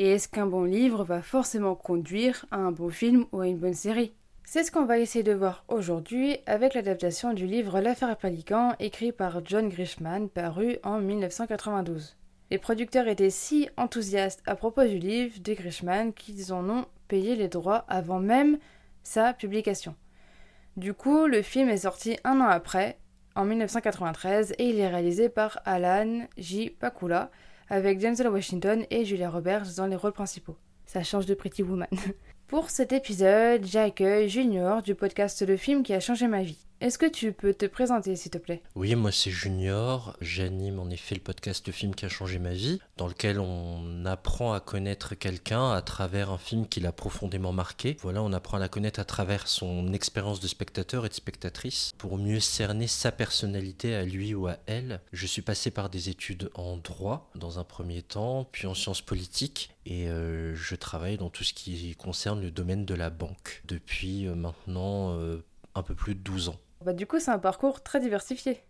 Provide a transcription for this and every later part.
Et est-ce qu'un bon livre va forcément conduire à un bon film ou à une bonne série? C'est ce qu'on va essayer de voir aujourd'hui avec l'adaptation du livre L'affaire Pelican écrit par John Grishman paru en 1992. Les producteurs étaient si enthousiastes à propos du livre de Grishman qu'ils en ont payé les droits avant même sa publication. Du coup, le film est sorti un an après, en 1993, et il est réalisé par Alan J. Pakula, avec Denzel Washington et Julia Roberts dans les rôles principaux. Ça change de Pretty Woman. Pour cet épisode, j'accueille Junior du podcast Le film qui a changé ma vie. Est-ce que tu peux te présenter, s'il te plaît? Oui, moi c'est Junior. J'anime en effet le podcast film qui a changé ma vie, dans lequel on apprend à connaître quelqu'un à travers un film qui l'a profondément marqué. Voilà, on apprend à la connaître à travers son expérience de spectateur et de spectatrice pour mieux cerner sa personnalité à lui ou à elle. Je suis passé par des études en droit dans un premier temps, puis en sciences politiques, et euh, je travaille dans tout ce qui concerne le domaine de la banque depuis euh, maintenant euh, un peu plus de 12 ans. Bah, du coup, c'est un parcours très diversifié.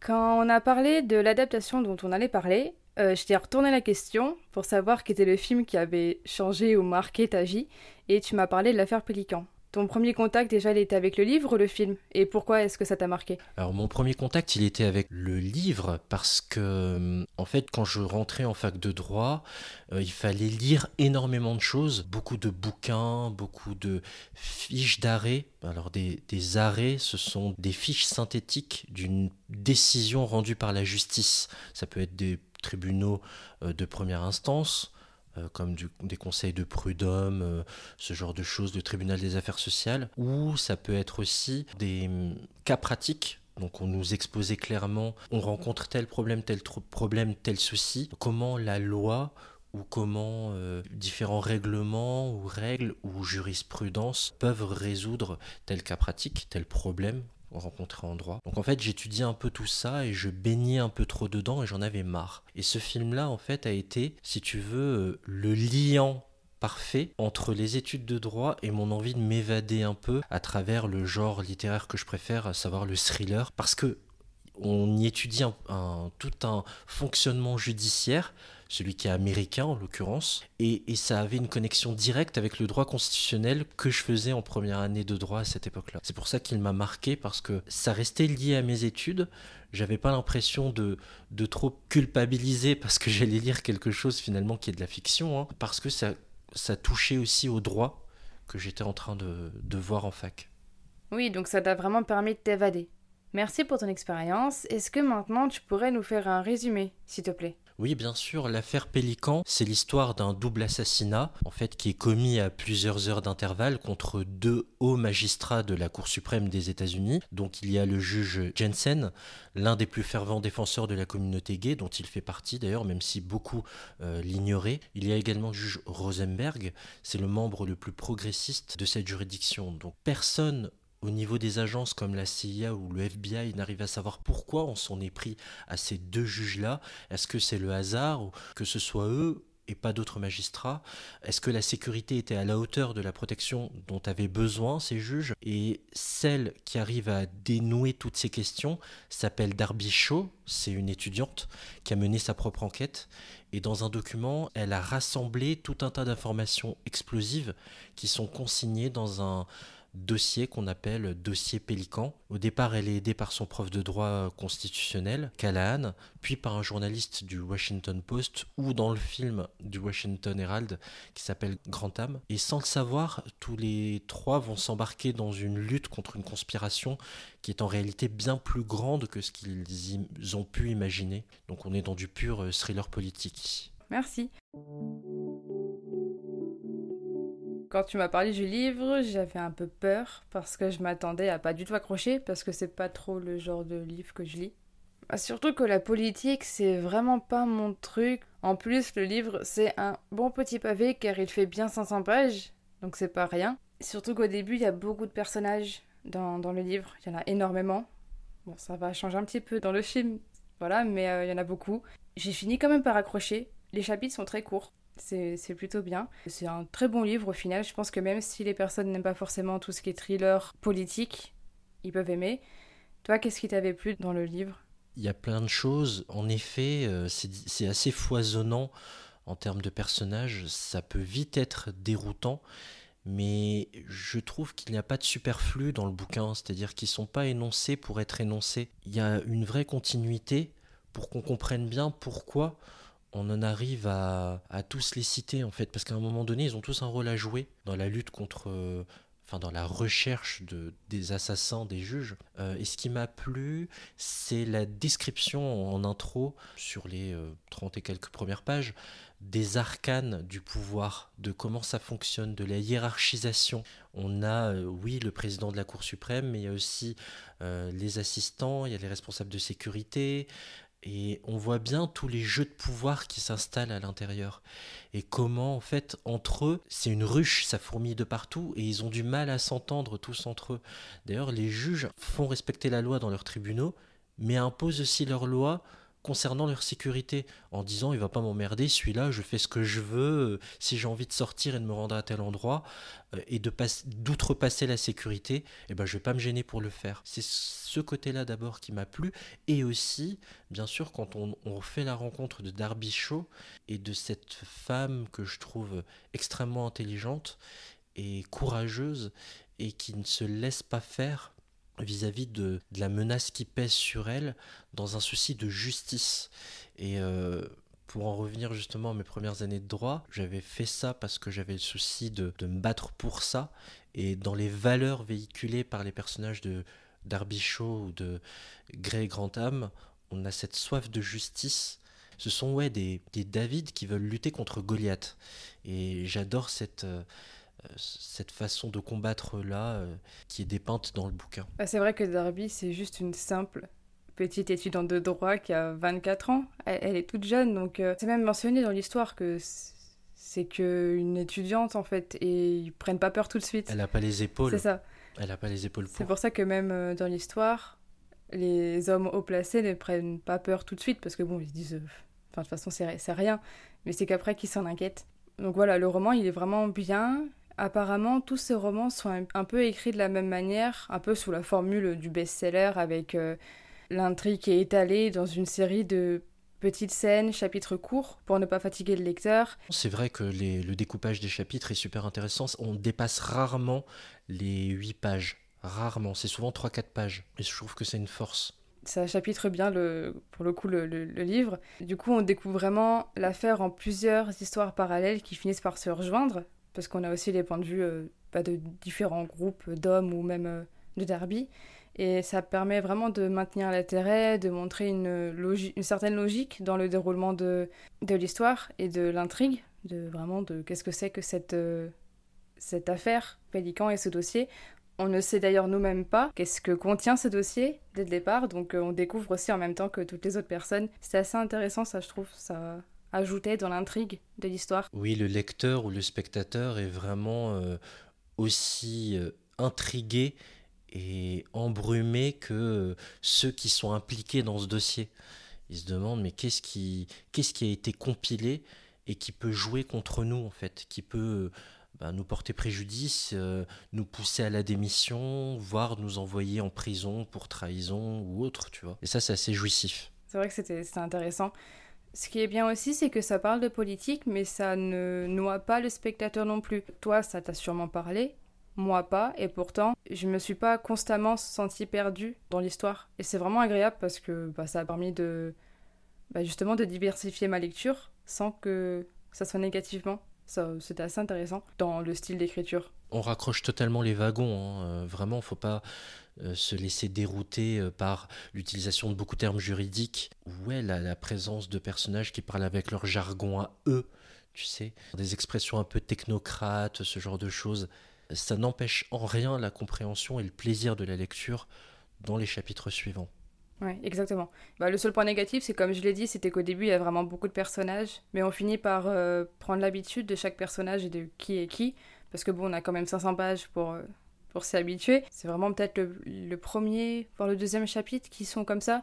Quand on a parlé de l'adaptation dont on allait parler, euh, je t'ai retourné la question pour savoir quel était le film qui avait changé ou marqué ta vie, et tu m'as parlé de l'affaire Pélican. Ton premier contact, déjà, il était avec le livre ou le film? Et pourquoi est-ce que ça t'a marqué? Alors, mon premier contact, il était avec le livre parce que, en fait, quand je rentrais en fac de droit, euh, il fallait lire énormément de choses, beaucoup de bouquins, beaucoup de fiches d'arrêt. Alors, des, des arrêts, ce sont des fiches synthétiques d'une décision rendue par la justice. Ça peut être des tribunaux euh, de première instance, euh, comme des conseils de prud'homme, euh, ce genre de choses, de tribunal des affaires sociales, ou ça peut être aussi des hum, cas pratiques. Donc on nous exposait clairement, on rencontre tel problème, tel problème, tel souci, comment la loi ou comment euh, différents règlements ou règles ou jurisprudence peuvent résoudre tel cas pratique, tel problème rencontré en droit. Donc en fait, j'étudiais un peu tout ça et je baignais un peu trop dedans et j'en avais marre. Et ce film-là, en fait, a été, si tu veux, euh, le liant parfait entre les études de droit et mon envie de m'évader un peu à travers le genre littéraire que je préfère, à savoir le thriller, parce que on y étudie tout un fonctionnement judiciaire celui qui est américain en l'occurrence, et, ça avait une connexion directe avec le droit constitutionnel que je faisais en première année de droit à cette époque-là. C'est pour ça qu'il m'a marqué parce que ça restait lié à mes études. J'avais pas l'impression de, de trop culpabiliser parce que j'allais lire quelque chose finalement qui est de la fiction, hein, parce que ça, ça touchait aussi au droit que j'étais en train de, de voir en fac. Oui, donc ça t'a vraiment permis de t'évader. Merci pour ton expérience. Est-ce que maintenant tu pourrais nous faire un résumé, s'il te plaît? Oui, bien sûr, l'affaire Pélican, c'est l'histoire d'un double assassinat, en fait, qui est commis à plusieurs heures d'intervalle contre deux hauts magistrats de la Cour suprême des États-Unis. Donc il y a le juge Jensen, l'un des plus fervents défenseurs de la communauté gay, dont il fait partie d'ailleurs, même si beaucoup euh, l'ignoraient. Il y a également le juge Rosenberg, c'est le membre le plus progressiste de cette juridiction. Donc personne au niveau des agences comme la CIA ou le FBI n'arrive à savoir pourquoi on s'en est pris à ces deux juges-là. Est-ce que c'est le hasard ou que ce soit eux et pas d'autres magistrats? Est-ce que la sécurité était à la hauteur de la protection dont avaient besoin ces juges? Et celle qui arrive à dénouer toutes ces questions s'appelle Darby Shaw, c'est une étudiante qui a mené sa propre enquête. Et dans un document, elle a rassemblé tout un tas d'informations explosives qui sont consignées dans un dossier qu'on appelle dossier Pélican. Au départ, elle est aidée par son prof de droit constitutionnel, Callahan, puis par un journaliste du Washington Post ou dans le film du Washington Herald qui s'appelle Grantham. Et sans le savoir, tous les trois vont s'embarquer dans une lutte contre une conspiration qui est en réalité bien plus grande que ce qu'ils ont pu imaginer. Donc on est dans du pur thriller politique Merci. Quand tu m'as parlé du livre, j'avais un peu peur parce que je m'attendais à pas du tout accrocher parce que c'est pas trop le genre de livre que je lis. Ah, surtout que la politique, c'est vraiment pas mon truc. En plus, le livre, c'est un bon petit pavé car il fait bien 500 pages, donc c'est pas rien. Surtout qu'au début, il y a beaucoup de personnages dans, le livre, il y en a énormément. Bon, ça va changer un petit peu dans le film, voilà, mais euh, il y en a beaucoup. J'ai fini quand même par accrocher. Les chapitres sont très courts, c'est plutôt bien. C'est un très bon livre au final. Je pense que même si les personnes n'aiment pas forcément tout ce qui est thriller politique, ils peuvent aimer. Toi, qu'est-ce qui t'avait plu dans le livre? Il y a plein de choses. En effet, euh, c'est assez foisonnant en termes de personnages. Ça peut vite être déroutant mais je trouve qu'il n'y a pas de superflu dans le bouquin, c'est-à-dire qu'ils ne sont pas énoncés pour être énoncés. Il y a une vraie continuité pour qu'on comprenne bien pourquoi on en arrive à, tous les citer en fait, parce qu'à un moment donné, ils ont tous un rôle à jouer dans la lutte contre, enfin dans la recherche de, des assassins, des juges. Euh, et ce qui m'a plu, c'est la description en intro sur les 30 euh, et quelques premières pages des arcanes du pouvoir, de comment ça fonctionne, de la hiérarchisation. On a, euh, oui, le président de la Cour suprême, mais il y a aussi euh, les assistants, il y a les responsables de sécurité, et on voit bien tous les jeux de pouvoir qui s'installent à l'intérieur. Et comment, en fait, entre eux, c'est une ruche, ça fourmille de partout, et ils ont du mal à s'entendre tous entre eux. D'ailleurs, les juges font respecter la loi dans leurs tribunaux, mais imposent aussi leur loi concernant leur sécurité, en disant il va pas m'emmerder, celui-là, je fais ce que je veux, euh, si j'ai envie de sortir et de me rendre à tel endroit, euh, et de d'outrepasser la sécurité, eh ben je vais pas me gêner pour le faire. C'est ce côté-là d'abord qui m'a plu, et aussi, bien sûr, quand on, on fait la rencontre de Darby Shaw et de cette femme que je trouve extrêmement intelligente et courageuse, et qui ne se laisse pas faire vis-à-vis de, la menace qui pèse sur elle dans un souci de justice. Et euh, pour en revenir justement à mes premières années de droit, j'avais fait ça parce que j'avais le souci de, me battre pour ça. Et dans les valeurs véhiculées par les personnages de Darby Shaw ou de Grey Grantham, on a cette soif de justice. Ce sont ouais, des, des David qui veulent lutter contre Goliath. Et j'adore cette... Euh, cette façon de combattre là euh, qui est dépeinte dans le bouquin. Bah, c'est vrai que Darby, c'est juste une simple petite étudiante de droit qui a 24 ans. Elle, est toute jeune, donc euh, c'est même mentionné dans l'histoire que c'est qu'une étudiante en fait, et ils prennent pas peur tout de suite. Elle n'a pas les épaules. C'est ça. Elle n'a pas les épaules pour. C'est pour ça que même euh, dans l'histoire, les hommes haut placés ne prennent pas peur tout de suite parce que bon, ils se disent, enfin de toute façon c'est rien, mais c'est qu'après qu'ils s'en inquiètent. Donc voilà, le roman il est vraiment bien, Apparemment, tous ces romans sont un peu écrits de la même manière, un peu sous la formule du best-seller, avec euh, l'intrigue qui est étalée dans une série de petites scènes, chapitres courts, pour ne pas fatiguer le lecteur. C'est vrai que le découpage des chapitres est super intéressant. On dépasse rarement les 8 pages. Rarement. C'est souvent 3-4 pages. Et je trouve que c'est une force ça chapitre bien le, pour le coup le, le, livre. Du coup, on découvre vraiment l'affaire en plusieurs histoires parallèles qui finissent par se rejoindre parce qu'on a aussi les points de vue euh, de différents groupes d'hommes ou même euh, de derby. Et ça permet vraiment de maintenir l'intérêt, de montrer une, une certaine logique dans le déroulement de, de l'histoire et de l'intrigue, de vraiment de qu'est-ce que c'est que cette, euh, cette affaire Pélican et ce dossier. On ne sait d'ailleurs nous-mêmes pas qu'est-ce que contient ce dossier dès le départ, donc on découvre aussi en même temps que toutes les autres personnes. C'est assez intéressant, ça je trouve, ça, ajouté dans l'intrigue de l'histoire. Oui, le lecteur ou le spectateur est vraiment euh, aussi euh, intrigué et embrumé que euh, ceux qui sont impliqués dans ce dossier. Ils se demandent mais qu'est-ce qui, qu'est-ce qui a été compilé et qui peut jouer contre nous en fait, qui peut bah, nous porter préjudice, nous pousser à la démission, voire nous envoyer en prison pour trahison ou autre, tu vois? Et ça c'est assez jouissif. C'est vrai que c'était intéressant. Ce qui est bien aussi, c'est que ça parle de politique, mais ça ne noie pas le spectateur non plus. Toi, ça t'a sûrement parlé, moi pas, et pourtant, je me suis pas constamment senti perdue dans l'histoire. Et c'est vraiment agréable parce que bah, ça a permis de, bah, justement, de diversifier ma lecture sans que ça soit négativement. C'était assez intéressant dans le style d'écriture. On raccroche totalement les wagons, hein. euh, vraiment, faut pas se laisser dérouter euh, par l'utilisation de beaucoup de termes juridiques. Ouais, la, la présence de personnages qui parlent avec leur jargon à eux, tu sais, des expressions un peu technocrates, ce genre de choses. Ça n'empêche en rien la compréhension et le plaisir de la lecture dans les chapitres suivants. Ouais, exactement. Bah, le seul point négatif, c'est comme je l'ai dit, c'était qu'au début, il y a vraiment beaucoup de personnages, mais on finit par euh, prendre l'habitude de chaque personnage et de qui est qui, parce que bon, on a quand même 500 pages pour, euh, pour s'y habituer. C'est vraiment peut-être le, le, premier, voire le deuxième chapitre qui sont comme ça,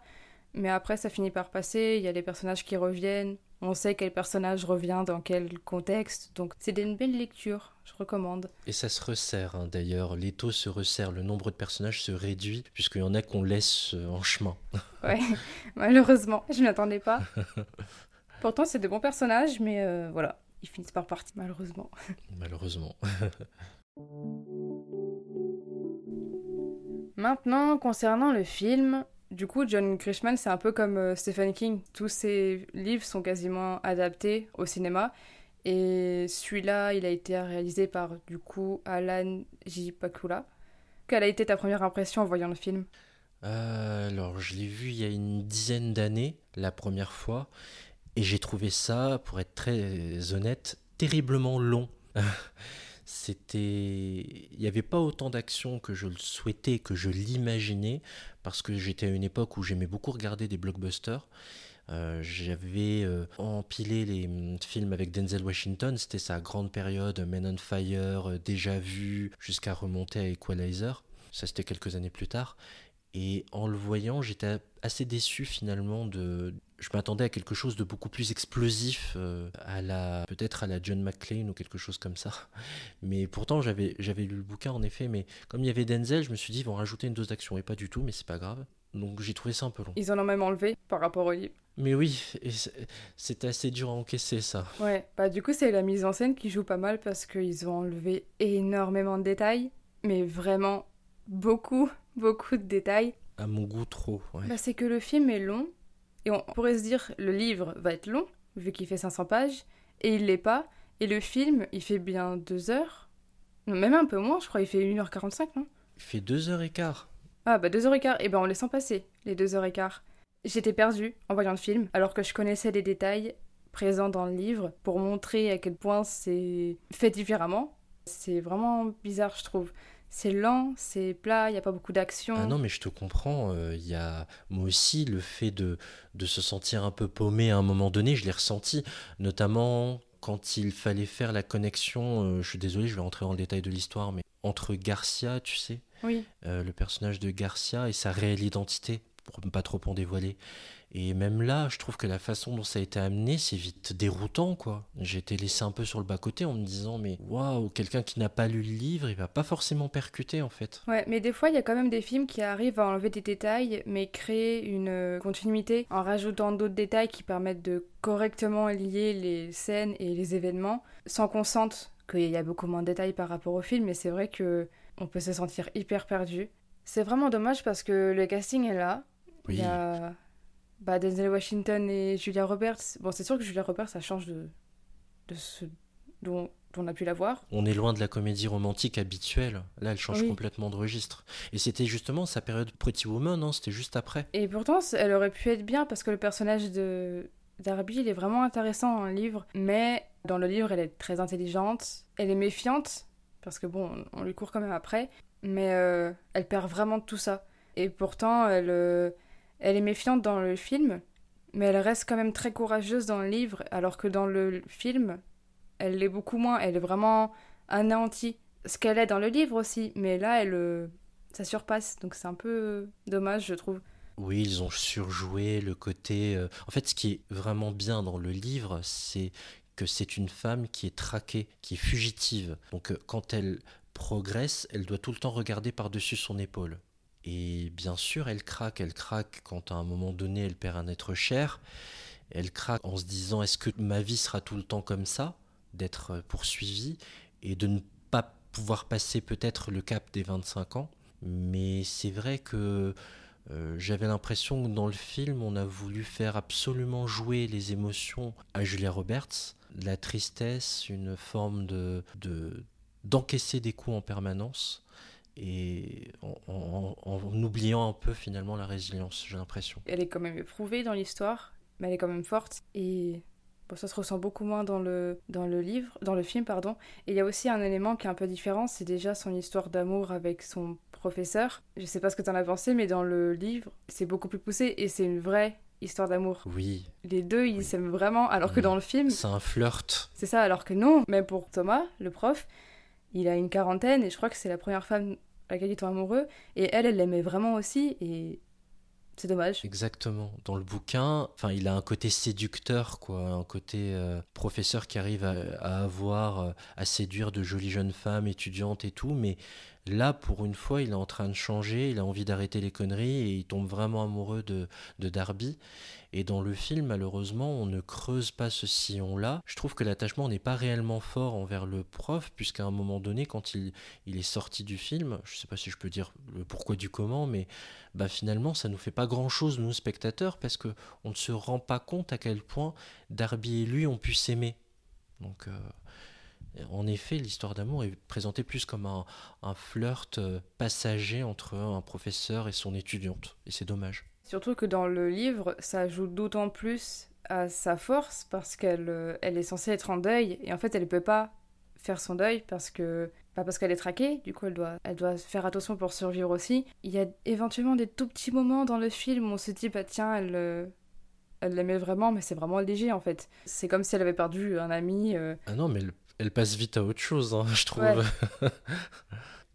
mais après, ça finit par passer, il y a les personnages qui reviennent, on sait quel personnage revient dans quel contexte, donc c'est une belle lecture, je recommande. Et ça se resserre hein, d'ailleurs, les taux se resserrent, le nombre de personnages se réduit, puisqu'il y en a qu'on laisse euh, en chemin. ouais, malheureusement, je m'attendais pas. Pourtant, c'est de bons personnages, mais euh, voilà, ils finissent par partir, malheureusement. Malheureusement. Maintenant, concernant le film, du coup, John Grishman, c'est un peu comme euh, Stephen King. Tous ses livres sont quasiment adaptés au cinéma. Et celui-là, il a été réalisé par, du coup, Alan J. Pakula. Quelle a été ta première impression en voyant le film? Euh, Alors, je l'ai vu il y a une dizaine d'années, la première fois. Et j'ai trouvé ça, pour être très honnête, terriblement long. c'était il n'y avait pas autant d'action que je le souhaitais que je l'imaginais parce que j'étais à une époque où j'aimais beaucoup regarder des blockbusters euh, j'avais euh, empilé les mm, films avec Denzel Washington, c'était sa grande période, Men on Fire, euh, Déjà Vu, jusqu'à remonter à Equalizer. Ça, c'était quelques années plus tard. Et en le voyant, j'étais assez déçu finalement de. Je m'attendais à quelque chose de beaucoup plus explosif, euh, à la peut-être à la John McClane ou quelque chose comme ça. Mais pourtant, j'avais j'avais lu le bouquin en effet, mais comme il y avait Denzel, je me suis dit ils vont rajouter une dose d'action et pas du tout, mais c'est pas grave. Donc j'ai trouvé ça un peu long. Ils en ont même enlevé par rapport au livre. Mais oui, c'était assez dur à encaisser ça. Ouais, bah du coup c'est la mise en scène qui joue pas mal parce qu'ils ont enlevé énormément de détails, mais vraiment beaucoup beaucoup de détails. À mon goût, trop. Ouais. Bah, c'est que le film est long, et on pourrait se dire le livre va être long, vu qu'il fait 500 pages, et il l'est pas. Et le film, il fait bien 2 heures. Non, même un peu moins, je crois, il fait 1h45, non? Il fait 2h15. Ah, bah 2h15, et ben on les sent passer, les 2h15. J'étais perdue en voyant le film, alors que je connaissais les détails présents dans le livre pour montrer à quel point c'est fait différemment. C'est vraiment bizarre, je trouve c'est lent, c'est plat, il n'y a pas beaucoup d'action. Ah non, mais je te comprends. Il euh, y a moi aussi le fait de, de se sentir un peu paumé à un moment donné, je l'ai ressenti, notamment quand il fallait faire la connexion. Euh, je suis désolé, je vais rentrer dans le détail de l'histoire, mais entre Garcia, tu sais, oui. Euh, le personnage de Garcia et sa réelle identité, pour ne pas trop en dévoiler. Et même là, je trouve que la façon dont ça a été amené, c'est vite déroutant, quoi. J'ai été laissé un peu sur le bas-côté en me disant, mais waouh, quelqu'un qui n'a pas lu le livre, il va pas forcément percuter, en fait. Ouais, mais des fois, il y a quand même des films qui arrivent à enlever des détails, mais créer une continuité en rajoutant d'autres détails qui permettent de correctement lier les scènes et les événements, sans qu'on sente qu'il y a beaucoup moins de détails par rapport au film, mais c'est vrai que on peut se sentir hyper perdu. C'est vraiment dommage parce que le casting est là. Oui. Il y a bah, Denzel Washington et Julia Roberts. Bon, c'est sûr que Julia Roberts, ça change de, de ce dont, on a pu la voir. On est loin de la comédie romantique habituelle. Là, elle change Oui. complètement de registre. Et c'était justement sa période Pretty Woman, hein, c'était juste après. Et pourtant, elle aurait pu être bien parce que le personnage de Darby, il est vraiment intéressant dans le livre. Mais dans le livre, elle est très intelligente. Elle est méfiante parce que bon, on, lui court quand même après. Mais euh, elle perd vraiment tout ça. Et pourtant, elle, euh, elle est méfiante dans le film, mais elle reste quand même très courageuse dans le livre, alors que dans le film, elle l'est beaucoup moins. Elle est vraiment anéantie. Ce qu'elle est dans le livre aussi, mais là, elle, euh, ça surpasse. Donc c'est un peu euh, dommage, je trouve. Oui, ils ont surjoué le côté... euh, En fait, ce qui est vraiment bien dans le livre, c'est que c'est une femme qui est traquée, qui est fugitive. Donc quand elle progresse, elle doit tout le temps regarder par-dessus son épaule. Et bien sûr, elle craque, elle craque quand à un moment donné, elle perd un être cher. Elle craque en se disant, est-ce que ma vie sera tout le temps comme ça, d'être euh, poursuivie, et de ne pas pouvoir passer peut-être le cap des 25 ans? Mais c'est vrai que euh, j'avais l'impression que dans le film, on a voulu faire absolument jouer les émotions à Julia Roberts, la tristesse, une forme de de- d'encaisser des coups en permanence et en, en- en oubliant un peu finalement la résilience, j'ai l'impression. Elle est quand même éprouvée dans l'histoire, mais elle est quand même forte. Et ça se ressent beaucoup moins dans le, dans le livre, dans le film, pardon. Et il y a aussi un élément qui est un peu différent, c'est déjà son histoire d'amour avec son professeur. Je sais pas ce que tu en as pensé, mais dans le livre, c'est beaucoup plus poussé et c'est une vraie histoire d'amour. Oui. Les deux, ils s'aiment vraiment, alors que dans le film... C'est un flirt. C'est ça, alors que non, même pour Thomas, le prof, il a une quarantaine et je crois que c'est la première femme laquelle il tombe amoureux. Et elle, elle l'aimait vraiment aussi et c'est dommage. Exactement. Dans le bouquin, enfin, il a un côté séducteur, quoi, un côté euh, professeur qui arrive à, avoir, euh, à séduire de jolies jeunes femmes étudiantes et tout, mais Là, pour une fois, il est en train de changer, il a envie d'arrêter les conneries et il tombe vraiment amoureux de, Darby. Et dans le film, malheureusement, on ne creuse pas ce sillon-là. Je trouve que l'attachement n'est pas réellement fort envers le prof, puisqu'à un moment donné, quand il, est sorti du film, je ne sais pas si je peux dire le pourquoi du comment, mais bah finalement, ça nous fait pas grand-chose, nous, spectateurs, parce qu'on ne se rend pas compte à quel point Darby et lui ont pu s'aimer. Donc... Euh, en effet, l'histoire d'amour est présentée plus comme un, flirt euh, passager entre un professeur et son étudiante. Et c'est dommage. Surtout que dans le livre, ça ajoute d'autant plus à sa force parce qu'elle euh, elle est censée être en deuil et en fait elle ne peut pas faire son deuil parce que pas parce qu'elle est traquée, du coup elle doit, elle doit faire attention pour survivre aussi. Il y a éventuellement des tout petits moments dans le film où on se dit bah tiens elle, euh, elle l'aimait vraiment mais c'est vraiment léger en fait. C'est comme si elle avait perdu un ami. Ah non mais elle passe vite à autre chose, hein, je trouve.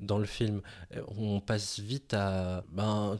dans le film. Euh, on passe vite à. Ben,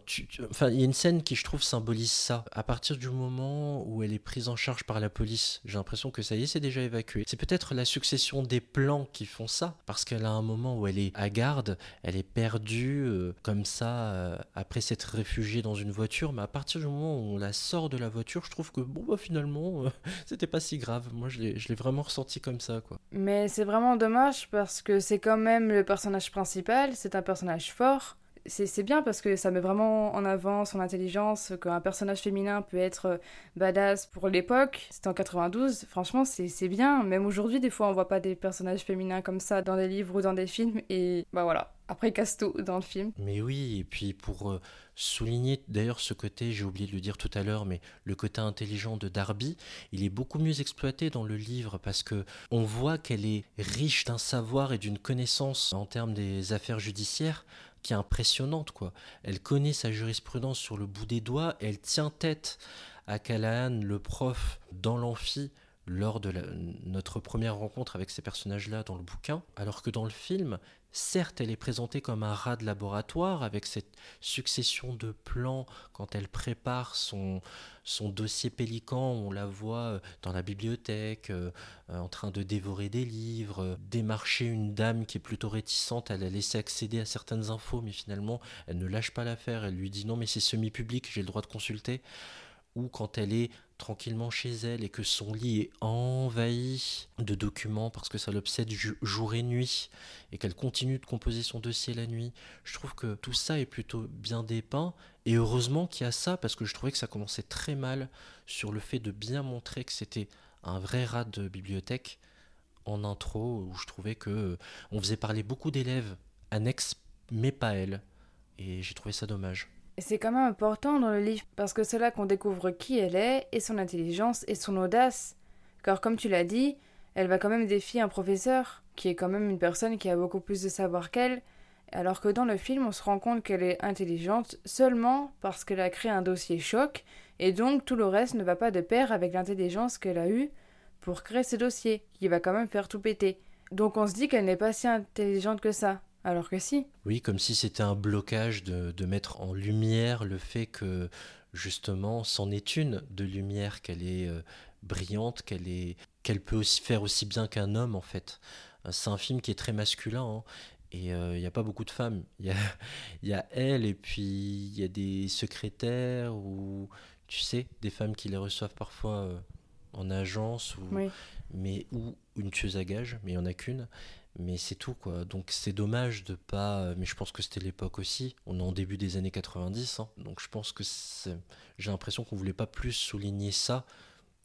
Enfin, il y a une scène qui, je trouve, symbolise ça. À partir du moment où elle est prise en charge par la police, j'ai l'impression que ça y est, c'est déjà évacué. C'est peut-être la succession des plans qui font ça, parce qu'elle a un moment où elle est à garde, elle est perdue, euh, comme ça, euh, après s'être réfugiée dans une voiture, mais à partir du moment où on la sort de la voiture, je trouve que, bon, bah, finalement, c'était pas si grave. Moi, je l'ai vraiment ressenti comme ça, quoi. Mais c'est vraiment dommage, parce que c'est quand même le personnage principal c'est un personnage fort. C'est bien parce que ça met vraiment en avant son intelligence, qu'un personnage féminin peut être euh, badass pour l'époque. C'était en 92, franchement, c'est bien. Même aujourd'hui, des fois, on voit pas des personnages féminins comme ça dans des livres ou dans des films. Et bah voilà, après, casse dans le film. Mais oui, et puis pour euh, souligner d'ailleurs ce côté, j'ai oublié de le dire tout à l'heure, mais le côté intelligent de Darby, il est beaucoup mieux exploité dans le livre parce que on voit qu'elle est riche d'un savoir et d'une connaissance en termes des affaires judiciaires qui est impressionnante quoi. Elle connaît sa jurisprudence sur le bout des doigts, elle tient tête à Callahan, le prof, dans l'amphi lors de notre première rencontre avec ces personnages-là dans le bouquin, alors que dans le film, Certes, elle est présentée comme un rat de laboratoire avec cette succession de plans quand elle prépare son, dossier pélican. On la voit euh, dans la bibliothèque euh, euh, en train de dévorer des livres, démarcher une dame qui est plutôt réticente à la laisser accéder à certaines infos, mais finalement elle ne lâche pas l'affaire. Elle lui dit non, mais c'est semi-public, j'ai le droit de consulter ou quand elle est tranquillement chez elle et que son lit est envahi de documents parce que ça l'obsède jour et nuit et qu'elle continue de composer son dossier la nuit. Je trouve que tout ça est plutôt bien dépeint et heureusement qu'il y a ça parce que je trouvais que ça commençait très mal sur le fait de bien montrer que c'était un vrai rat de bibliothèque en intro où je trouvais que on faisait parler beaucoup d'élèves annexes mais pas elle et j'ai trouvé ça dommage. C'est quand même important dans le livre parce que c'est là qu'on découvre qui elle est et son intelligence et son audace. Car comme tu l'as dit, elle va quand même défier un professeur qui est quand même une personne qui a beaucoup plus de savoir qu'elle, alors que dans le film on se rend compte qu'elle est intelligente seulement parce qu'elle a créé un dossier choc et donc tout le reste ne va pas de pair avec l'intelligence qu'elle a eue pour créer ce dossier qui va quand même faire tout péter. Donc on se dit qu'elle n'est pas si intelligente que ça. Alors que si. Oui, comme si c'était un blocage de, mettre en lumière le fait que justement c'en est une de lumière, qu'elle est euh, brillante, qu'elle est qu'elle peut aussi faire aussi bien qu'un homme en fait. Euh, c'est un film qui est très masculin hein, et euh, il n'y a pas beaucoup de femmes. Il y a, y a elle et puis il y a des secrétaires ou tu sais des femmes qui les reçoivent parfois en agence ou mais ou une tueuse à gages, mais il n'y en a qu'une mais c'est tout quoi. Donc c'est dommage de pas. Mais je pense que c'était l'époque aussi. On est en début des années 90, hein. donc je pense que j'ai l'impression qu'on voulait pas plus souligner ça.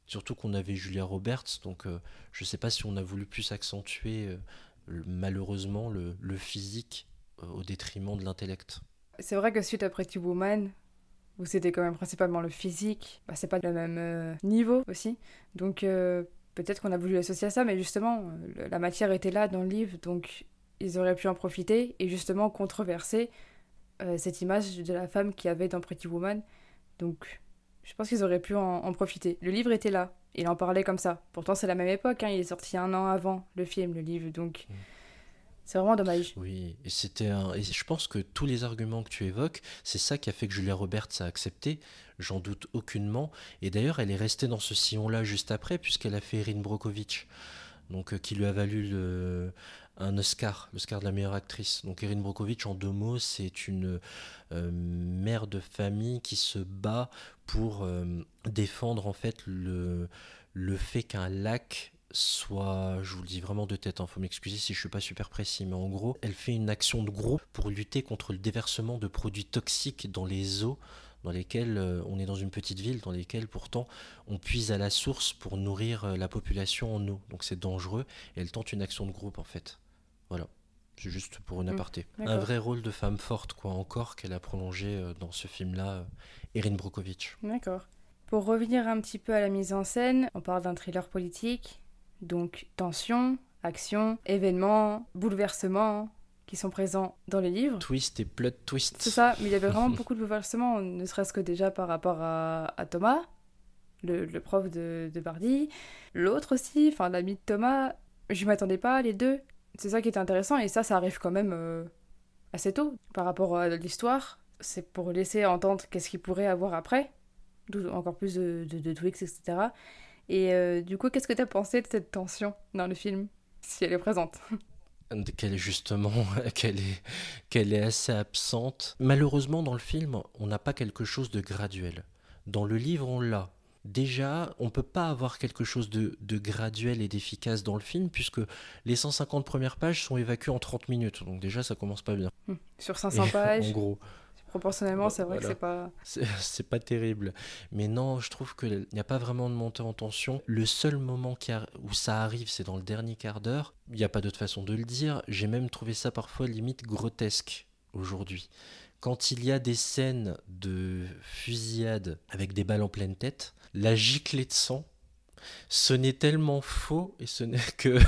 Surtout qu'on avait Julia Roberts, donc euh, je sais pas si on a voulu plus accentuer euh, malheureusement le, physique euh, au détriment de l'intellect. C'est vrai que suite à Pretty Woman, où c'était quand même principalement le physique, bah, c'est pas le même niveau aussi. Donc peut-être qu'on a voulu associer à ça, mais justement, la matière était là dans le livre, donc ils auraient pu en profiter et justement controverser cette image de la femme qui avait dans Pretty Woman. Donc, je pense qu'ils auraient pu en, profiter. Le livre était là, il en parlait comme ça. Pourtant, c'est la même époque, hein, il est sorti un an avant le film, le livre, donc mm. C'est vraiment dommage. Oui, et c'était un... je pense que tous les arguments que tu évoques, c'est ça qui a fait que Julia Roberts a accepté, j'en doute aucunement. Et d'ailleurs, elle est restée dans ce sillon-là juste après, puisqu'elle a fait Erin Brokovich donc euh, qui lui a valu un Oscar, l'Oscar de la meilleure actrice. Donc Erin Brockovich, en deux mots, c'est une euh, mère de famille qui se bat pour euh, défendre en fait le fait qu'un lac soit, je vous le dis vraiment de tête, il hein, faut m'excuser si je suis pas super précis, mais en gros, elle fait une action de groupe pour lutter contre le déversement de produits toxiques dans les eaux dans lesquelles euh, on est dans une petite ville, dans lesquelles pourtant on puise à la source pour nourrir euh, la population en eau. Donc c'est dangereux et elle tente une action de groupe en fait. Voilà. C'est juste pour une mmh, aparté. un vrai rôle de femme forte, quoi, encore qu'elle a prolongé euh, dans ce film-là, Erin Brockovich. D'accord. Pour revenir un petit peu à la mise en scène, on parle d'un thriller politique, donc tension, action, événements, bouleversements, qui sont présents dans les livres. Twist et plot twist. C'est ça, mais il y avait vraiment beaucoup de bouleversements, ne serait-ce que déjà par rapport à, Thomas, le, prof de, de Bardi, l'autre aussi, enfin l'ami de Thomas, je m'attendais pas, les deux. C'est ça qui était intéressant, et ça, ça arrive quand même euh, assez tôt par rapport à l'histoire. C'est pour laisser entendre qu'est-ce qu'il pourrait avoir après, encore plus de, de, Twix, etc. Et euh, du coup, qu'est-ce que tu as pensé de cette tension dans le film, si elle est présente? Qu'elle est justement qu'elle est qu'elle est assez absente. Malheureusement dans le film, on n'a pas quelque chose de graduel. Dans le livre, on l'a. Déjà, on peut pas avoir quelque chose de, de graduel et d'efficace dans le film puisque les 150 premières pages sont évacuées en 30 minutes. Donc déjà, ça commence pas bien. Sur 500 pages. en gros. Proportionnellement, c'est vrai que c'est pas. C'est pas terrible. Mais non, je trouve qu'il n'y a pas vraiment de montée en tension. Le seul moment qui où ça arrive, c'est dans le dernier quart d'heure. Il n'y a pas d'autre façon de le dire. J'ai même trouvé ça parfois limite grotesque aujourd'hui. Quand il y a des scènes de fusillade avec des balles en pleine tête, la giclée de sang ce n'est tellement faux et ce n'est que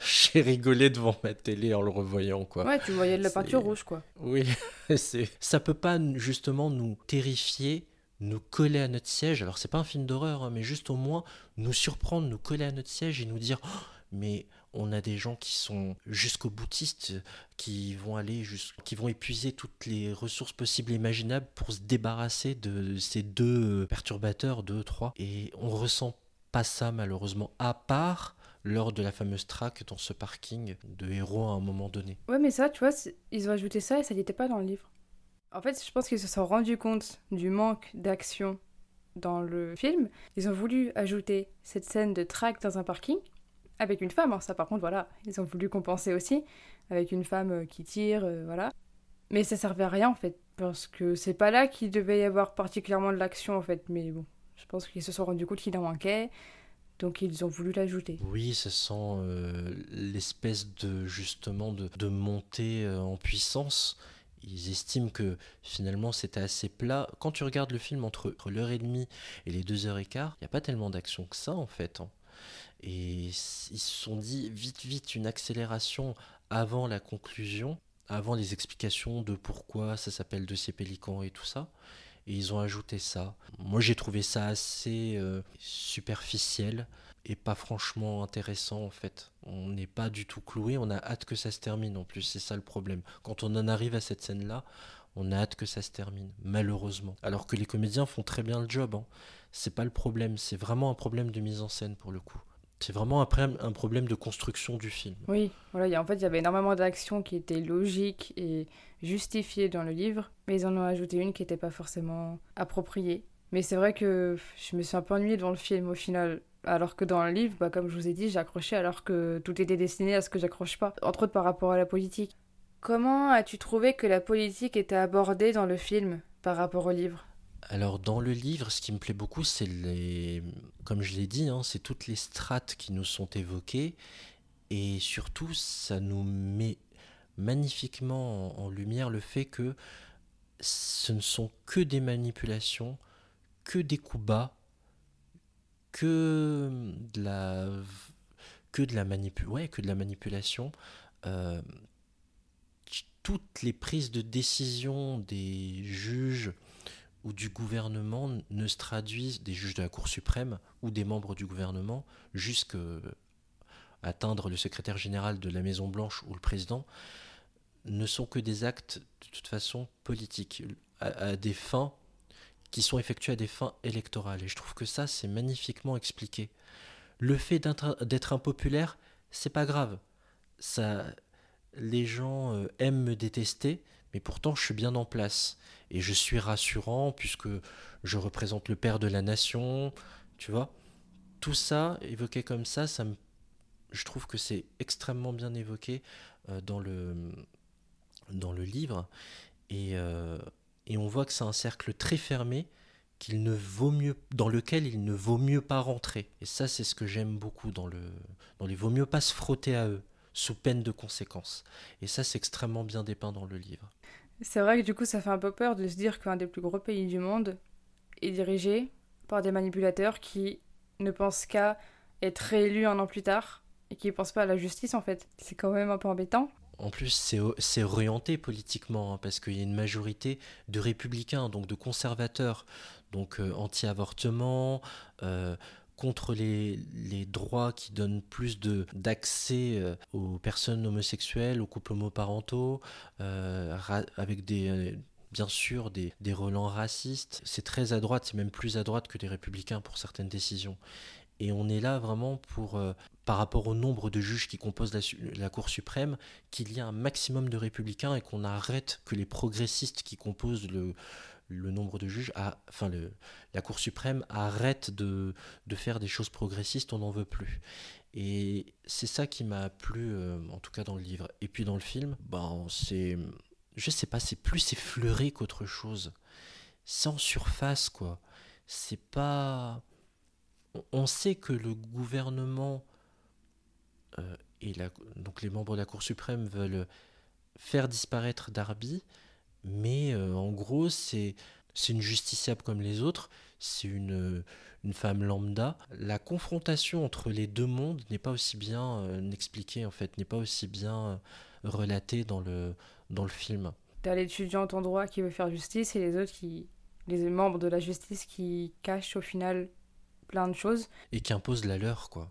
j'ai rigolé devant ma télé en le revoyant quoi. Ouais, tu voyais de la peinture rouge quoi. Oui, c'est ça peut pas justement nous terrifier, nous coller à notre siège. Alors c'est pas un film d'horreur, hein, mais juste au moins nous surprendre, nous coller à notre siège et nous dire oh, mais on a des gens qui sont jusqu'au boutiste, qui vont aller qui vont épuiser toutes les ressources possibles et imaginables pour se débarrasser de ces deux perturbateurs, deux, trois, et on ressent ça malheureusement, à part lors de la fameuse traque dans ce parking de héros à un moment donné. Ouais, mais ça, tu vois, ils ont ajouté ça et ça n'était pas dans le livre. En fait, je pense qu'ils se sont rendus compte du manque d'action dans le film. Ils ont voulu ajouter cette scène de traque dans un parking avec une femme. Ça, par contre, voilà, ils ont voulu compenser aussi avec une femme euh, qui tire, euh, voilà. Mais ça servait à rien en fait, parce que c'est pas là qu'il devait y avoir particulièrement de l'action en fait. Mais bon, je pense qu'ils se sont rendus compte qu'il en manquait, donc ils ont voulu l'ajouter. Oui, ce sent euh, l'espèce de justement de, de montée euh, en puissance. Ils estiment que finalement c'était assez plat. Quand tu regardes le film entre, l'heure et demie et les deux heures et quart, il n'y a pas tellement d'action que ça en fait. Hein. Et ils se sont dit vite vite une accélération avant la conclusion, avant les explications de pourquoi ça s'appelle Dossier Pélican et tout ça. Et ils ont ajouté ça. Moi, j'ai trouvé ça assez euh, superficiel et pas franchement intéressant en fait. On n'est pas du tout cloué, on a hâte que ça se termine en plus, c'est ça le problème. Quand on en arrive à cette scène-là, on a hâte que ça se termine, malheureusement. Alors que les comédiens font très bien le job, hein. c'est pas le problème, c'est vraiment un problème de mise en scène pour le coup. C'est vraiment après un problème de construction du film. Oui, voilà, en fait, il y avait énormément d'actions qui étaient logiques et justifiées dans le livre, mais ils en ont ajouté une qui n'était pas forcément appropriée. Mais c'est vrai que je me suis un peu ennuyée devant le film au final. Alors que dans le livre, bah, comme je vous ai dit, j'ai accroché alors que tout était destiné à ce que j'accroche pas, entre autres par rapport à la politique. Comment as-tu trouvé que la politique était abordée dans le film par rapport au livre? Alors dans le livre, ce qui me plaît beaucoup, c'est les, comme je l'ai dit, hein, c'est toutes les strates qui nous sont évoquées, et surtout, ça nous met magnifiquement en, lumière le fait que ce ne sont que des manipulations, que des coups bas, que de la que de la manipulation. Euh, toutes les prises de décision des juges ou du gouvernement ne se traduisent, des juges de la Cour suprême ou des membres du gouvernement, jusqu'à atteindre le secrétaire général de la Maison Blanche ou le président, ne sont que des actes de toute façon politiques, à, des fins qui sont effectués à des fins électorales. Et je trouve que ça, c'est magnifiquement expliqué. Le fait d'être impopulaire, c'est pas grave. Ça, les gens euh, aiment me détester, pourtant je suis bien en place. Et je suis rassurant puisque je représente le père de la nation, tu vois. Tout ça, évoqué comme ça, ça je trouve que c'est extrêmement bien évoqué euh, dans, le, dans le livre. Et, euh, et on voit que c'est un cercle très fermé qu'il ne vaut mieux dans lequel il ne vaut mieux pas rentrer. Et ça c'est ce que j'aime beaucoup dans le dans les vaut mieux pas se frotter à eux sous peine de conséquences. Et ça c'est extrêmement bien dépeint dans le livre. C'est vrai que du coup ça fait un peu peur de se dire qu'un des plus gros pays du monde est dirigé par des manipulateurs qui ne pensent qu'à être réélus un an plus tard et qui ne pensent pas à la justice en fait. C'est quand même un peu embêtant. En plus, c'est orienté politiquement, hein, parce qu'il y a une majorité de républicains, donc de conservateurs, donc euh, anti-avortement, euh, contre les, droits qui donnent plus d'accès euh, aux personnes homosexuelles, aux couples homoparentaux, avec des bien sûr des, des relents racistes. C'est très à droite, c'est même plus à droite que des républicains pour certaines décisions. Et on est là vraiment pour, euh, par rapport au nombre de juges qui composent la, Cour suprême, qu'il y ait un maximum de républicains et qu'on arrête que les progressistes qui composent le, le nombre de juges, enfin le, la Cour suprême arrête de, de, faire des choses progressistes, on n'en veut plus. Et c'est ça qui m'a plu, euh, en tout cas dans le livre. Et puis dans le film, ben, c'est, je sais pas, c'est plus effleuré qu'autre chose. C'est en surface, quoi. C'est pas on sait que le gouvernement euh, et donc les membres de la Cour suprême veulent faire disparaître Darby, mais euh, en gros, c'est une justiciable comme les autres, c'est une, une femme lambda. La confrontation entre les deux mondes n'est pas aussi bien euh, expliquée, en fait, n'est pas aussi bien relatée dans le, dans le film. T'as l'étudiant en droit qui veut faire justice et les autres qui. les membres de la justice qui cachent au final plein de choses. Et qui impose la leur, quoi.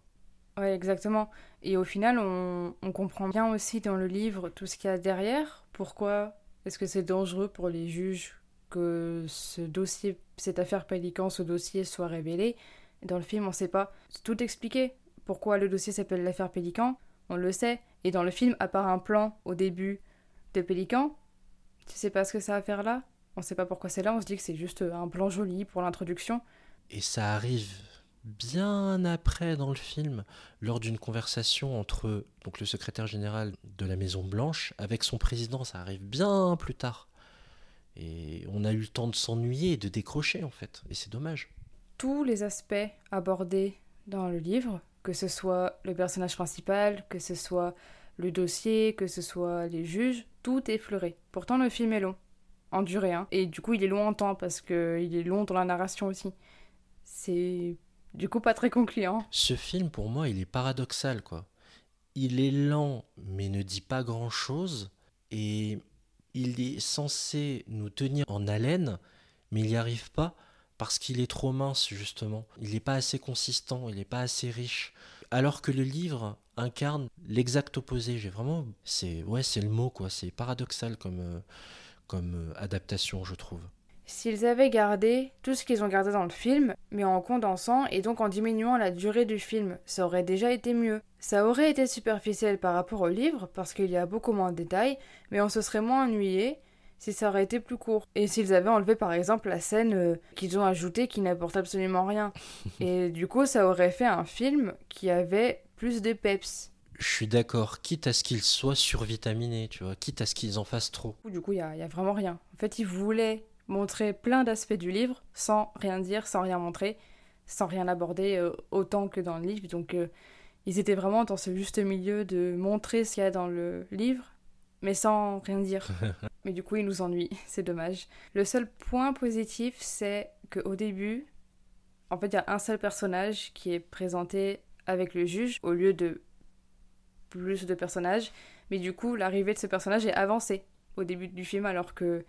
Ouais, exactement. Et au final, on, on comprend bien aussi dans le livre tout ce qu'il y a derrière. Pourquoi est-ce que c'est dangereux pour les juges que ce dossier, cette affaire Pélican, ce dossier soit révélé Dans le film, on ne sait pas. Tout expliqué. Pourquoi le dossier s'appelle l'affaire Pélican On le sait. Et dans le film, à part un plan au début de Pélican, tu sais pas ce que ça a à faire là? On ne sait pas pourquoi c'est là, on se dit que c'est juste un plan joli pour l'introduction. Et ça arrive bien après dans le film, lors d'une conversation entre donc, le secrétaire général de la Maison Blanche avec son président. Ça arrive bien plus tard. Et on a eu le temps de s'ennuyer et de décrocher, en fait. Et c'est dommage. Tous les aspects abordés dans le livre, que ce soit le personnage principal, que ce soit le dossier, que ce soit les juges, tout est fleuré. Pourtant, le film est long, en durée, hein. et du coup, il est long en temps parce qu'il est long dans la narration aussi c'est du coup pas très concluant. Ce film, pour moi, il est paradoxal, quoi. Il est lent, mais ne dit pas grand-chose, et il est censé nous tenir en haleine, mais il n'y arrive pas parce qu'il est trop mince, justement. Il n'est pas assez consistant, il n'est pas assez riche. Alors que le livre incarne l'exact opposé. J'ai vraiment. C'est ouais, c'est le mot, quoi. C'est paradoxal comme, euh, comme euh, adaptation, je trouve. S'ils avaient gardé tout ce qu'ils ont gardé dans le film, mais en condensant et donc en diminuant la durée du film, ça aurait déjà été mieux. Ça aurait été superficiel par rapport au livre, parce qu'il y a beaucoup moins de détails, mais on se serait moins ennuyé si ça aurait été plus court. Et s'ils avaient enlevé par exemple la scène euh, qu'ils ont ajoutée qui n'apporte absolument rien. et du coup, ça aurait fait un film qui avait plus de peps. Je suis d'accord, quitte à ce qu'ils soient survitaminés, tu vois, quitte à ce qu'ils en fassent trop. Du coup, il y a, y a, vraiment rien. En fait, ils voulaient montrer plein d'aspects du livre sans rien dire, sans rien montrer, sans rien aborder euh, autant que dans le livre. Donc euh, ils étaient vraiment dans ce juste milieu de montrer ce qu'il y a dans le livre, mais sans rien dire. mais du coup, ils nous ennuient, c'est dommage. Le seul point positif, c'est qu'au début, En fait, il y a un seul personnage qui est présenté avec le juge au lieu de plus de personnages. Mais du coup, l'arrivée de ce personnage est avancée au début du film, alors que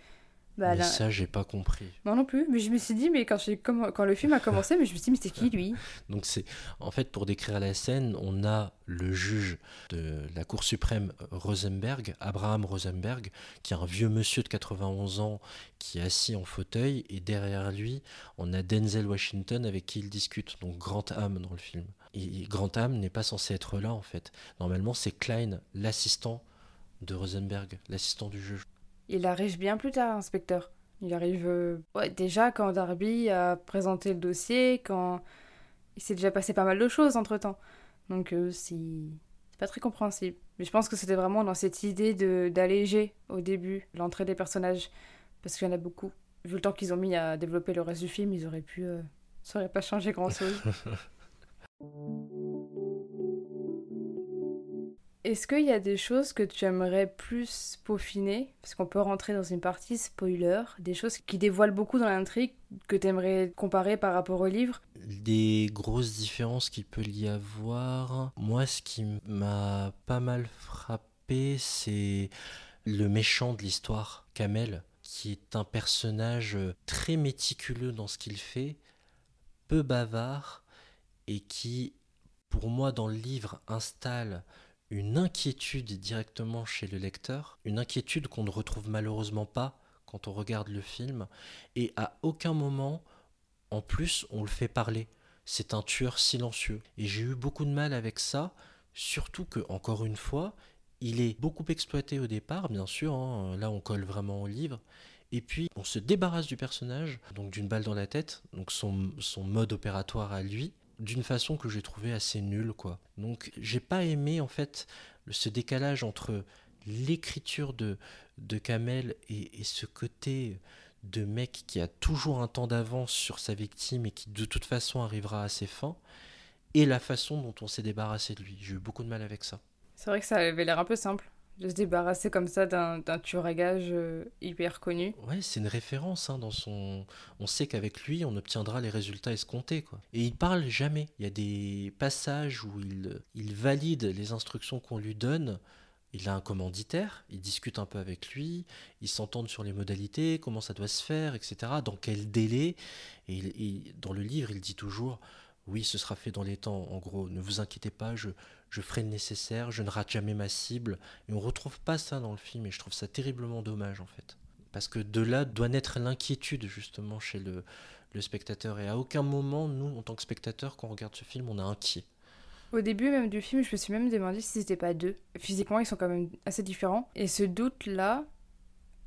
bah, mais ça, j'ai pas compris. Moi non plus, mais je me suis dit, mais quand, quand le film a commencé, mais je me suis dit, mais c'est qui lui? Donc c'est, en fait, pour décrire la scène, on a le juge de la Cour suprême Rosenberg, Abraham Rosenberg, qui est un vieux monsieur de 91 ans qui est assis en fauteuil, et derrière lui, on a Denzel Washington avec qui il discute, donc grand âme dans le film. Et grand âme n'est pas censé être là en fait. Normalement, c'est Klein, l'assistant de Rosenberg, l'assistant du juge. Il arrive bien plus tard, inspecteur. Il arrive euh, ouais, déjà quand Darby a présenté le dossier, quand il s'est déjà passé pas mal de choses entre temps. Donc euh, c'est pas très compréhensible. Mais je pense que c'était vraiment dans cette idée d'alléger au début l'entrée des personnages. Parce qu'il y en a beaucoup. Vu le temps qu'ils ont mis à développer le reste du film, ils auraient pu. Euh, ça aurait pas changé grand chose. Est-ce qu'il y a des choses que tu aimerais plus peaufiner? Parce qu'on peut rentrer dans une partie spoiler, des choses qui dévoilent beaucoup dans l'intrigue que tu aimerais comparer par rapport au livre? Des grosses différences qu'il peut y avoir. Moi, ce qui m'a pas mal frappé, c'est le méchant de l'histoire, Kamel, qui est un personnage très méticuleux dans ce qu'il fait, peu bavard, et qui, pour moi, dans le livre, installe une inquiétude directement chez le lecteur, une inquiétude qu'on ne retrouve malheureusement pas quand on regarde le film, et à aucun moment, en plus, on le fait parler. C'est un tueur silencieux. Et j'ai eu beaucoup de mal avec ça, surtout que, encore une fois, il est beaucoup exploité au départ, bien sûr, hein. là on colle vraiment au livre, et puis on se débarrasse du personnage, donc d'une balle dans la tête, donc son, son mode opératoire à lui, d'une façon que j'ai trouvé assez nulle quoi. Donc j'ai pas aimé en fait ce décalage entre l'écriture de, de Kamel et, ce côté de mec qui a toujours un temps d'avance sur sa victime et qui de toute façon arrivera à ses fins et la façon dont on s'est débarrassé de lui. J'ai eu beaucoup de mal avec ça. C'est vrai que ça avait l'air un peu simple de se débarrasser comme ça d'un tueur à gage euh, hyper connu. Ouais, c'est une référence hein, dans son. On sait qu'avec lui, on obtiendra les résultats escomptés, quoi. Et il parle jamais. Il y a des passages où il, il valide les instructions qu'on lui donne. Il a un commanditaire, il discute un peu avec lui, ils s'entendent sur les modalités, comment ça doit se faire, etc. Dans quel délai. et dans le livre, il dit toujours oui, ce sera fait dans les temps, en gros, ne vous inquiétez pas, je, je ferai le nécessaire, je ne rate jamais ma cible. Et on retrouve pas ça dans le film, et je trouve ça terriblement dommage, en fait. Parce que de là doit naître l'inquiétude, justement, chez le, spectateur. Et à aucun moment, nous, en tant que spectateurs, quand on regarde ce film, on est inquiet. Au début même du film, je me suis même demandé si c'était pas deux. Physiquement, ils sont quand même assez différents. Et ce doute-là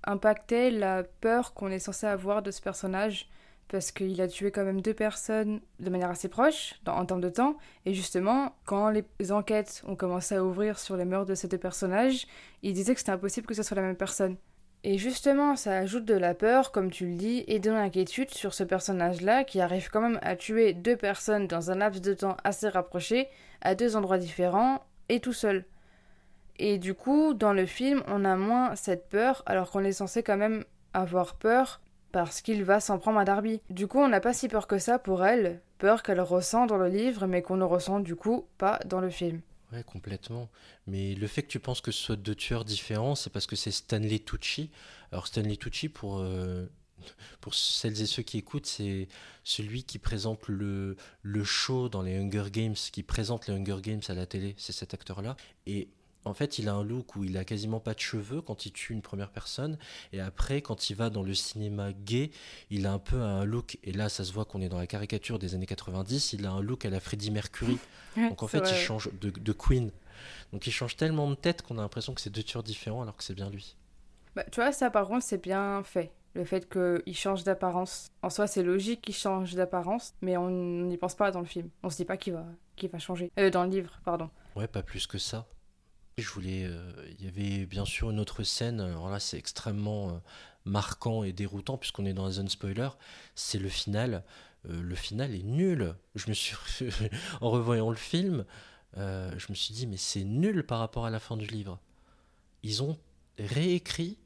impactait la peur qu'on est censé avoir de ce personnage parce qu'il a tué quand même deux personnes de manière assez proche en termes de temps. Et justement, quand les enquêtes ont commencé à ouvrir sur les meurtres de ces deux personnages, il disait que c'était impossible que ce soit la même personne. Et justement, ça ajoute de la peur, comme tu le dis, et de l'inquiétude sur ce personnage-là qui arrive quand même à tuer deux personnes dans un laps de temps assez rapproché, à deux endroits différents, et tout seul. Et du coup, dans le film, on a moins cette peur, alors qu'on est censé quand même avoir peur parce qu'il va s'en prendre à Darby. Du coup, on n'a pas si peur que ça pour elle, peur qu'elle ressent dans le livre, mais qu'on ne ressent du coup pas dans le film. Ouais, complètement. Mais le fait que tu penses que ce soit deux tueurs différents, c'est parce que c'est Stanley Tucci. Alors Stanley Tucci, pour, euh, pour celles et ceux qui écoutent, c'est celui qui présente le, le show dans les Hunger Games, qui présente les Hunger Games à la télé, c'est cet acteur-là. Et en fait, il a un look où il a quasiment pas de cheveux quand il tue une première personne. Et après, quand il va dans le cinéma gay, il a un peu un look, et là, ça se voit qu'on est dans la caricature des années 90, il a un look à la Freddie Mercury. Donc en fait, il change de, Queen. Donc il change tellement de tête qu'on a l'impression que c'est deux tueurs différents alors que c'est bien lui. Bah, tu vois, ça par contre, c'est bien fait. Le fait qu'il change d'apparence. En soi, c'est logique qu'il change d'apparence, mais on n'y pense pas dans le film. On se dit pas qu'il va, qu'il va changer. Euh, dans le livre, pardon. Ouais, pas plus que ça. Je voulais, euh, il y avait bien sûr une autre scène. Alors là, c'est extrêmement euh, marquant et déroutant puisqu'on est dans la zone spoiler. C'est le final. Euh, le final est nul. Je me suis, en revoyant le film, je me suis dit mais c'est nul par rapport à la fin du livre. Ils ont réécrit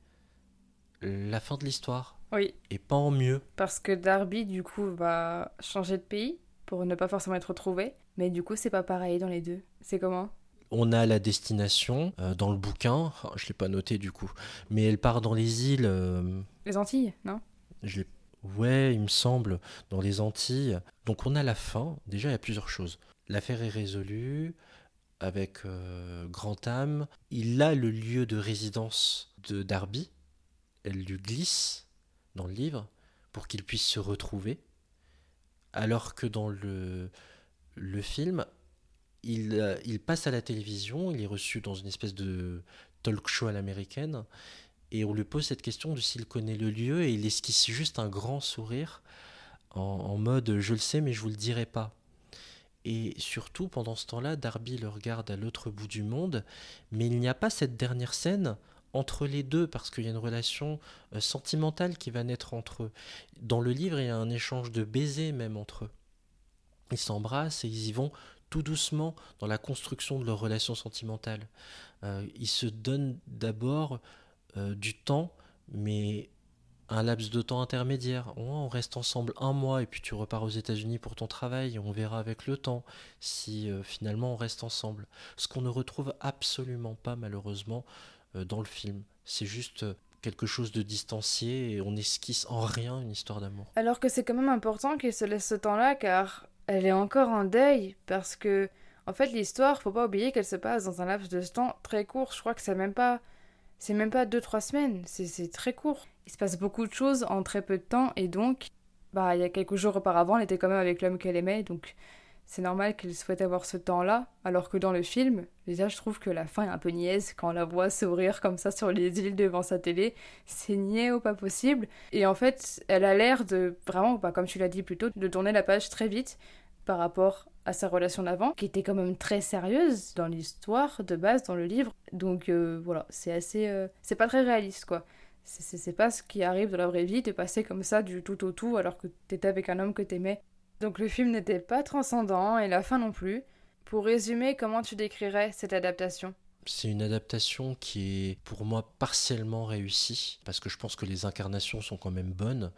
la fin de l'histoire. Oui. Et pas en mieux. Parce que Darby, du coup, va changer de pays pour ne pas forcément être retrouvé. Mais du coup, c'est pas pareil dans les deux. C'est comment? On a la destination euh, dans le bouquin, oh, je l'ai pas noté du coup, mais elle part dans les îles. Euh, les Antilles, non? Je Ouais, il me semble, dans les Antilles. Donc on a la fin, déjà il y a plusieurs choses. L'affaire est résolue avec euh, Grand Âme. Il a le lieu de résidence de Darby. Elle lui glisse dans le livre pour qu'il puisse se retrouver. Alors que dans le, le film, euh, il, passe à la télévision, il est reçu dans une espèce de talk show à l'américaine, et on lui pose cette question de s'il connaît le lieu, et il esquisse juste un grand sourire, en, mode je le sais, mais je vous le dirai pas. Et surtout, pendant ce temps-là, Darby le regarde à l'autre bout du monde, mais il n'y a pas cette dernière scène entre les deux, parce qu'il y a une relation euh, sentimentale qui va naître entre eux. Dans le livre, il y a un échange de baisers même entre eux. Ils s'embrassent et ils y vont tout doucement dans la construction de leur relation sentimentale. Euh, ils se donnent d'abord euh, du temps, mais un laps de temps intermédiaire. On reste ensemble un mois et puis tu repars aux États-Unis pour ton travail et on verra avec le temps si euh, finalement on reste ensemble. Ce qu'on ne retrouve absolument pas malheureusement dans le film. C'est juste quelque chose de distancié et on esquisse en rien une histoire d'amour. Alors que c'est quand même important qu'il se laisse ce temps-là car elle est encore en deuil parce que, en fait, l'histoire, faut pas oublier qu'elle se passe dans un laps de temps très court. Je crois que c'est même pas, c'est même pas deux trois semaines. C'est très court. Il se passe beaucoup de choses en très peu de temps et donc, bah, il y a quelques jours auparavant, elle était quand même avec l'homme qu'elle aimait, donc c'est normal qu'elle souhaite avoir ce temps-là, alors que dans le film, déjà je trouve que la fin est un peu niaise quand on la voit sourire comme ça sur les îles devant sa télé. C'est niais ou pas possible. Et en fait, elle a l'air de vraiment, bah, comme tu l'as dit plus tôt, de tourner la page très vite par rapport à sa relation d'avant, qui était quand même très sérieuse dans l'histoire de base, dans le livre. Donc euh, voilà, c'est assez. Euh, c'est pas très réaliste quoi. C'est pas ce qui arrive dans la vraie vie, de passer comme ça du tout au tout alors que t'étais avec un homme que t'aimais donc le film n'était pas transcendant et la fin non plus. Pour résumer, comment tu décrirais cette adaptation? C'est une adaptation qui est pour moi partiellement réussie, parce que je pense que les incarnations sont quand même bonnes.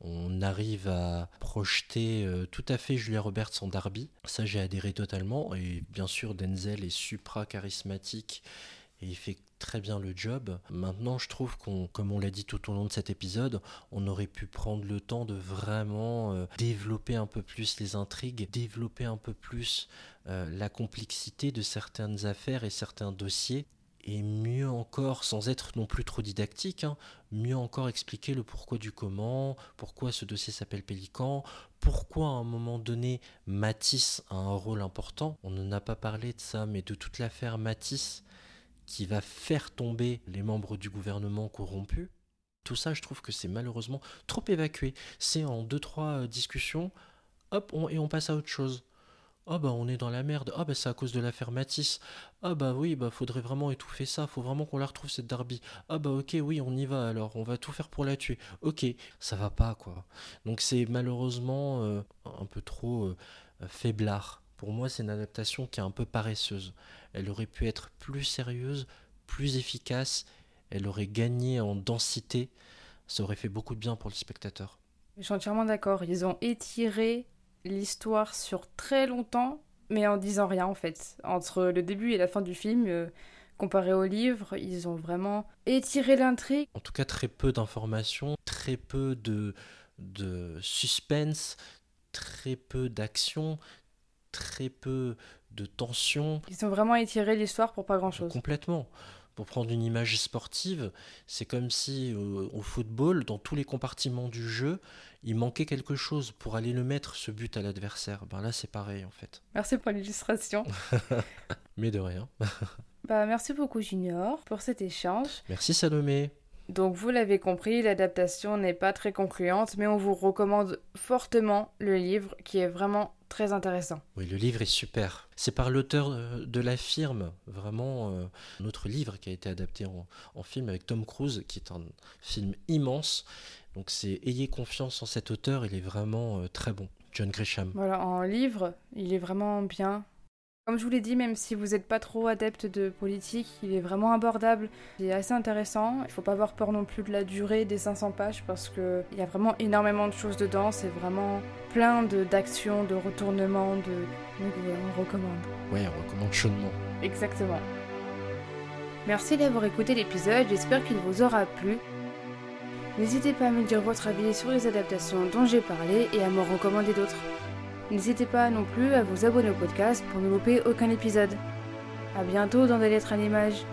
On arrive à projeter euh, tout à fait Julia Roberts en Darby. Ça, j'ai adhéré totalement. Et bien sûr, Denzel est supra charismatique et il fait très bien le job. Maintenant, je trouve qu'on, comme on l'a dit tout au long de cet épisode, on aurait pu prendre le temps de vraiment euh, développer un peu plus les intrigues, développer un peu plus euh, la complexité de certaines affaires et certains dossiers. Et mieux encore, sans être non plus trop didactique, hein, mieux encore expliquer le pourquoi du comment, pourquoi ce dossier s'appelle Pélican, pourquoi à un moment donné Matisse a un rôle important. On n'en a pas parlé de ça, mais de toute l'affaire Matisse, qui va faire tomber les membres du gouvernement corrompus. Tout ça, je trouve que c'est malheureusement trop évacué. C'est en deux trois euh, discussions, hop, et on passe à autre chose. Ah bah on est dans la merde. Ah bah c'est à cause de l'affaire Matisse. Ah bah oui, bah faudrait vraiment étouffer ça. Faut vraiment qu'on la retrouve cette Darby. Ah bah ok, oui, on y va alors. On va tout faire pour la tuer. Ok, ça va pas quoi. Donc c'est malheureusement euh, un peu trop euh, faiblard. Pour moi, c'est une adaptation qui est un peu paresseuse. Elle aurait pu être plus sérieuse, plus efficace, elle aurait gagné en densité, ça aurait fait beaucoup de bien pour le spectateur. Je suis entièrement d'accord, ils ont étiré l'histoire sur très longtemps, mais en disant rien en fait. Entre le début et la fin du film, euh, comparé au livre, ils ont vraiment étiré l'intrigue. En tout cas, très peu d'informations, très peu de, de suspense, très peu d'action, très peu de tension. Ils ont vraiment étiré l'histoire pour pas grand-chose. Complètement. Pour prendre une image sportive, c'est comme si euh, au football, dans tous les compartiments du jeu, il manquait quelque chose pour aller le mettre, ce but à l'adversaire. Ben là, c'est pareil en fait. Merci pour l'illustration. Mais de rien. bah, merci beaucoup Junior pour cet échange. Merci Salomé. Donc vous l'avez compris, l'adaptation n'est pas très concluante, mais on vous recommande fortement le livre qui est vraiment très intéressant. Oui, le livre est super. C'est par l'auteur euh, de La Firme, vraiment euh, notre livre qui a été adapté en, film avec Tom Cruise, qui est un film immense. Donc c'est ayez confiance en cet auteur, il est vraiment euh, très bon. John Grisham. Voilà, en livre, il est vraiment bien. Comme je vous l'ai dit, même si vous n'êtes pas trop adepte de politique, il est vraiment abordable. Il est assez intéressant. Il faut pas avoir peur non plus de la durée des 500 pages parce qu'il y a vraiment énormément de choses dedans. C'est vraiment plein d'actions, de, retournements. De... Donc on recommande. Ouais, on recommande chaudement. Exactement. Merci d'avoir écouté l'épisode. J'espère qu'il vous aura plu. N'hésitez pas à me dire votre avis sur les adaptations dont j'ai parlé et à me recommander d'autres. N'hésitez pas non plus à vous abonner au podcast pour ne louper aucun épisode. A bientôt dans des lettres à.